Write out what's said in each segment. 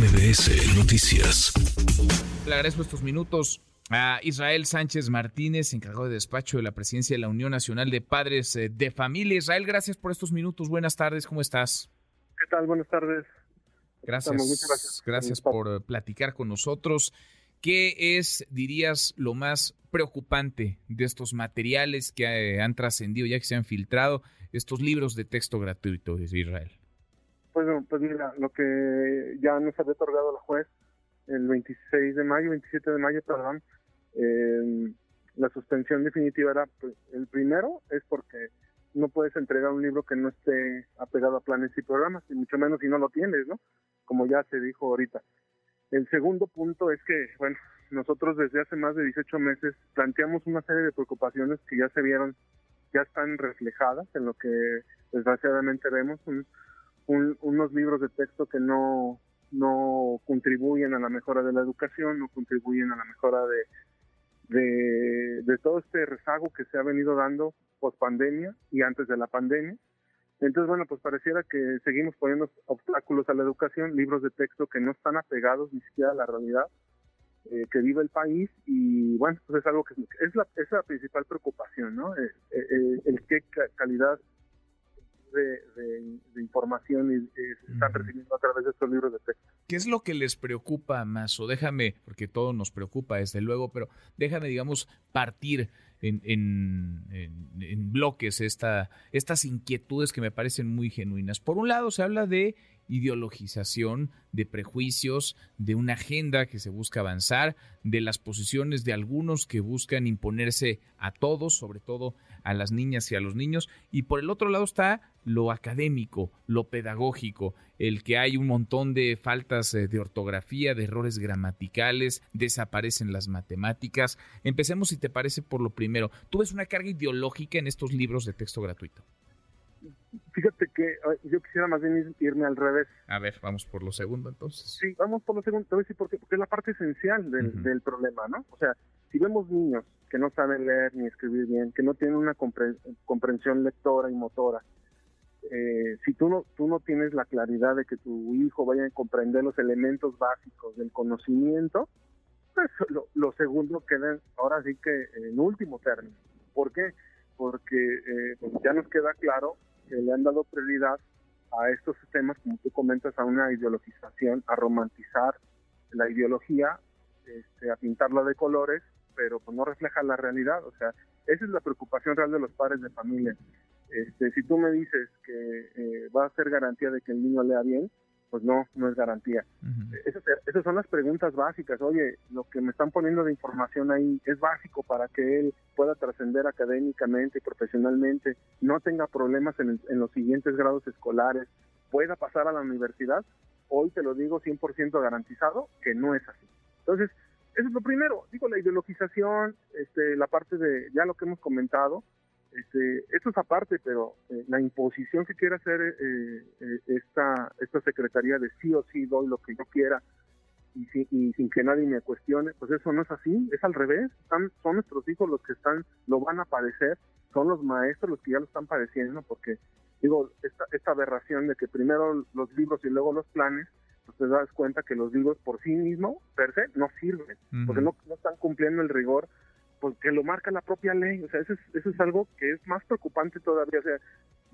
MBS Noticias. Le agradezco estos minutos a Israel Sánchez Martínez, encargado de despacho de la presidencia de la Unión Nacional de Padres eh, de Familia. Israel, gracias por estos minutos. Buenas tardes, ¿cómo estás? ¿Qué tal? Buenas tardes. Gracias. gracias. Gracias por platicar con nosotros. ¿Qué es, dirías, lo más preocupante de estos materiales que eh, han trascendido, ya que se han filtrado, estos libros de texto gratuito de Israel? Pues, pues mira, lo que ya nos había otorgado la juez el 26 de mayo, 27 de mayo, perdón, eh, la suspensión definitiva era, pues, el primero es porque no puedes entregar un libro que no esté apegado a planes y programas, y mucho menos si no lo tienes, ¿no? Como ya se dijo ahorita. El segundo punto es que, bueno, nosotros desde hace más de 18 meses planteamos una serie de preocupaciones que ya se vieron, ya están reflejadas en lo que desgraciadamente vemos, unos libros de texto que no no contribuyen a la mejora de la educación, no contribuyen a la mejora de, de, todo este rezago que se ha venido dando post pandemia y antes de la pandemia. Entonces, bueno, pues pareciera que seguimos poniendo obstáculos a la educación, libros de texto que no están apegados ni siquiera a la realidad eh, que vive el país y bueno, pues es algo que es la, es la principal preocupación, ¿no? Eh, eh, el qué calidad de, información y, están recibiendo a través de estos libros de texto. ¿Qué es lo que les preocupa más? O déjame, porque todo nos preocupa desde luego, pero déjame, digamos, partir en, en, bloques esta, estas inquietudes que me parecen muy genuinas. Por un lado, se habla de ideologización, de prejuicios, de una agenda que se busca avanzar, de las posiciones de algunos que buscan imponerse a todos, sobre todo a las niñas y a los niños, y por el otro lado está lo académico, lo pedagógico, el que hay un montón de faltas eh, de ortografía, de errores gramaticales, desaparecen las matemáticas. Empecemos, si te parece, por lo primero. ¿Tú ves una carga ideológica en estos libros de texto gratuito? Fíjate que yo quisiera más bien irme al revés. A ver, vamos por lo segundo entonces. Sí, vamos por lo segundo. Te voy a decir por qué. Porque es la parte esencial del, del problema, ¿no? O sea, si vemos niños que no saben leer ni escribir bien, que no tienen una comprensión lectora y motora, eh, si tú no, tú no tienes la claridad de que tu hijo vaya a comprender los elementos básicos del conocimiento, pues lo, segundo queda ahora sí que en último término. ¿Por qué? Porque eh, pues ya nos queda claro que le han dado prioridad a estos sistemas, como tú comentas, a una ideologización, a romantizar la ideología, este, a pintarla de colores pero pues no refleja la realidad. O sea, esa es la preocupación real de los padres de familia. Este, si tú me dices que eh, va a ser garantía de que el niño lea bien, pues no, no es garantía. esas, son las preguntas básicas. Oye, lo que me están poniendo de información ahí es básico para que él pueda trascender académicamente y profesionalmente, no tenga problemas en, en, los siguientes grados escolares, pueda pasar a la universidad. Hoy te lo digo 100% garantizado que no es así. Entonces, eso es lo primero. Digo, la ideologización, este, la parte de ya lo que hemos comentado, este, esto es aparte, pero eh, la imposición que quiere hacer eh, eh, esta, esta secretaría de sí o sí doy lo que yo quiera y, y, sin que nadie me cuestione, pues eso no es así, es al revés. Están, son nuestros hijos los que están, lo van a padecer, son los maestros los que ya lo están padeciendo, porque digo, esta, esta aberración de que primero los libros y luego los planes, pues te das cuenta que los libros por sí mismos, per se, no sirven, porque no, no están cumpliendo el rigor porque lo marca la propia ley. O sea, eso es, eso es algo que es más preocupante todavía. O sea,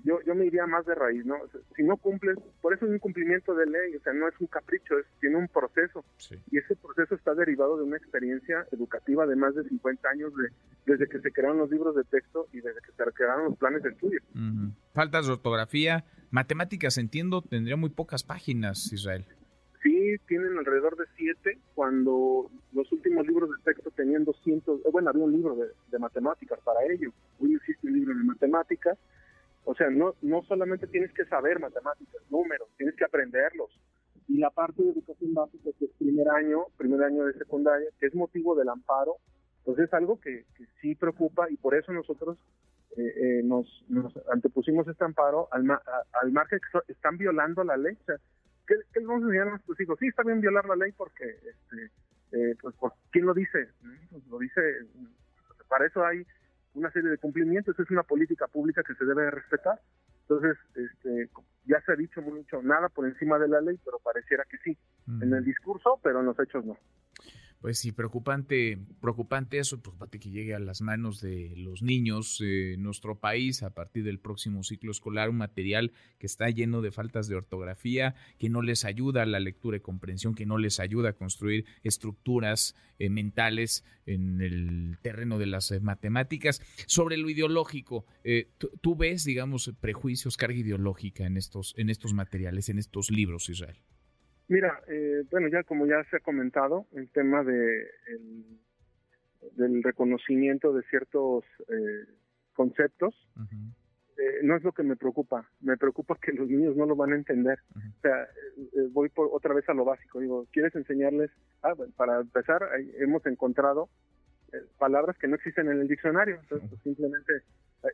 yo, yo me iría más de raíz, ¿no? si no cumples, por eso es un cumplimiento de ley, o sea, no es un capricho, es, tiene un proceso. Y ese proceso está derivado de una experiencia educativa de más de 50 años de, desde que se crearon los libros de texto y desde que se crearon los planes de estudio. Faltas de ortografía, matemáticas, entiendo, tendría muy pocas páginas, Israel tienen alrededor de siete, cuando los últimos libros de texto tenían 200, eh, bueno, había un libro de, matemáticas para ello, hoy existe un libro de matemáticas, o sea, no, no solamente tienes que saber matemáticas, números, tienes que aprenderlos. Y la parte de educación básica, que es primer año, primer año de secundaria, que es motivo del amparo, pues es algo que, sí preocupa y por eso nosotros eh, eh, nos, antepusimos este amparo al, al margen que están violando la ley. O sea, ¿qué, qué vamos a enseñar a nuestros hijos? Sí, está bien violar la ley porque, este, eh, pues, ¿quién lo dice? Pues lo dice, para eso hay una serie de cumplimientos, es una política pública que se debe respetar. Entonces, este, ya se ha dicho mucho, nada por encima de la ley, pero pareciera que sí, en el discurso, pero en los hechos no. Pues sí, preocupante, preocupante eso, preocupante que llegue a las manos de los niños en nuestro país a partir del próximo ciclo escolar, un material que está lleno de faltas de ortografía, que no les ayuda a la lectura y comprensión, que no les ayuda a construir estructuras eh, mentales en el terreno de las eh, matemáticas. Sobre lo ideológico, eh, ¿tú, ves, digamos, prejuicios, carga ideológica en estos, en estos materiales, en estos libros, Israel? Mira, eh, bueno, ya como ya se ha comentado, el tema de del reconocimiento de ciertos eh, conceptos eh, no es lo que me preocupa. Me preocupa que los niños no lo van a entender. O sea, voy por otra vez a lo básico. Digo, ¿quieres enseñarles? Ah, bueno, para empezar, hemos encontrado palabras que no existen en el diccionario. Entonces, pues, simplemente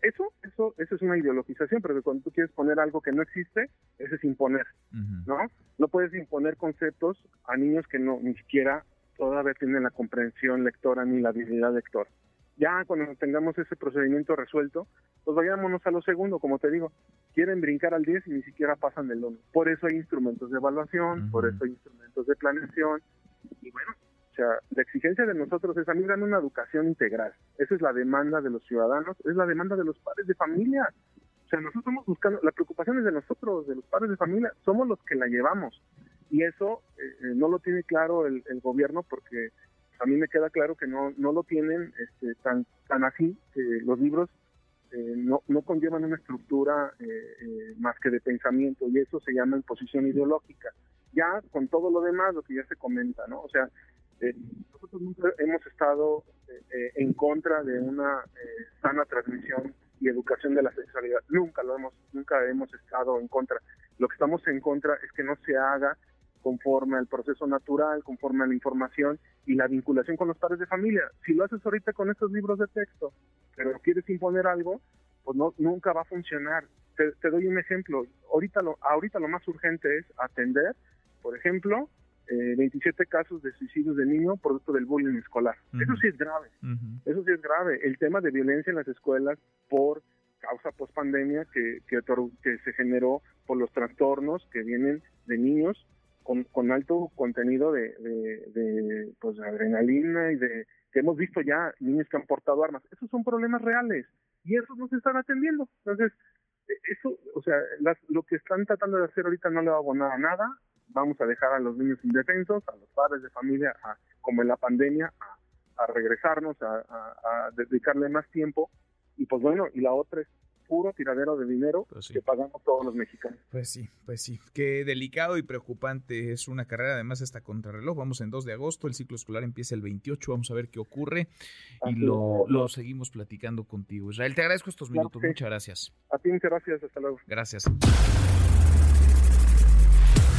eso, eso, eso es una ideologización, pero cuando tú quieres poner algo que no existe, eso es imponer, ¿no? No puedes imponer conceptos a niños que no ni siquiera todavía tienen la comprensión lectora ni la habilidad lectora. Ya cuando tengamos ese procedimiento resuelto, pues vayámonos a lo segundo, como te digo, quieren brincar al 10 y ni siquiera pasan del 1. Por eso hay instrumentos de evaluación, por eso hay instrumentos de planeación, y bueno, o sea, la exigencia de nosotros es, a mí dan una educación integral. Esa es la demanda de los ciudadanos, es la demanda de los padres de familia. O sea, nosotros estamos buscando, la preocupación es de nosotros, de los padres de familia, somos los que la llevamos. Y eso eh, eh, no lo tiene claro el, gobierno porque a mí me queda claro que no, no lo tienen este, tan, tan así, que los libros eh, no, no conllevan una estructura más que de pensamiento y eso se llama imposición ideológica. Ya con todo lo demás, lo que ya se comenta, ¿no? O sea, eh, nosotros nunca hemos estado eh, eh, en contra de una sana transmisión y educación de la sexualidad. Nunca lo hemos, nunca hemos estado en contra. Lo que estamos en contra es que no se haga conforme al proceso natural, conforme a la información y la vinculación con los padres de familia. Si lo haces ahorita con estos libros de texto, pero quieres imponer algo, pues no, nunca va a funcionar. Te, te doy un ejemplo. Ahorita lo, ahorita lo más urgente es atender, por ejemplo, 27 eh, casos de suicidios de niños producto del bullying escolar. Eso sí es grave. Eso sí es grave. El tema de violencia en las escuelas por causa post pandemia que, que, se generó por los trastornos que vienen de niños con, con alto contenido de, de, pues, adrenalina y de que hemos visto ya niños que han portado armas. Esos son problemas reales y esos no se están atendiendo. Entonces, e, eso, o sea, lo que están tratando de hacer ahorita no le va a abonar a nada vamos a dejar a los niños indefensos, a los padres de familia, como en la pandemia, a, regresarnos, a, dedicarle más tiempo. Y pues bueno, y la otra es puro tiradero de dinero pues que pagamos todos los mexicanos. Pues sí, pues sí. Qué delicado y preocupante es una carrera, además está contrarreloj. Vamos en 2 de agosto, el ciclo escolar empieza el 28, vamos a ver qué ocurre y lo, lo, seguimos platicando contigo. Israel, te agradezco estos minutos, muchas gracias. A ti muchas gracias, hasta luego. Gracias.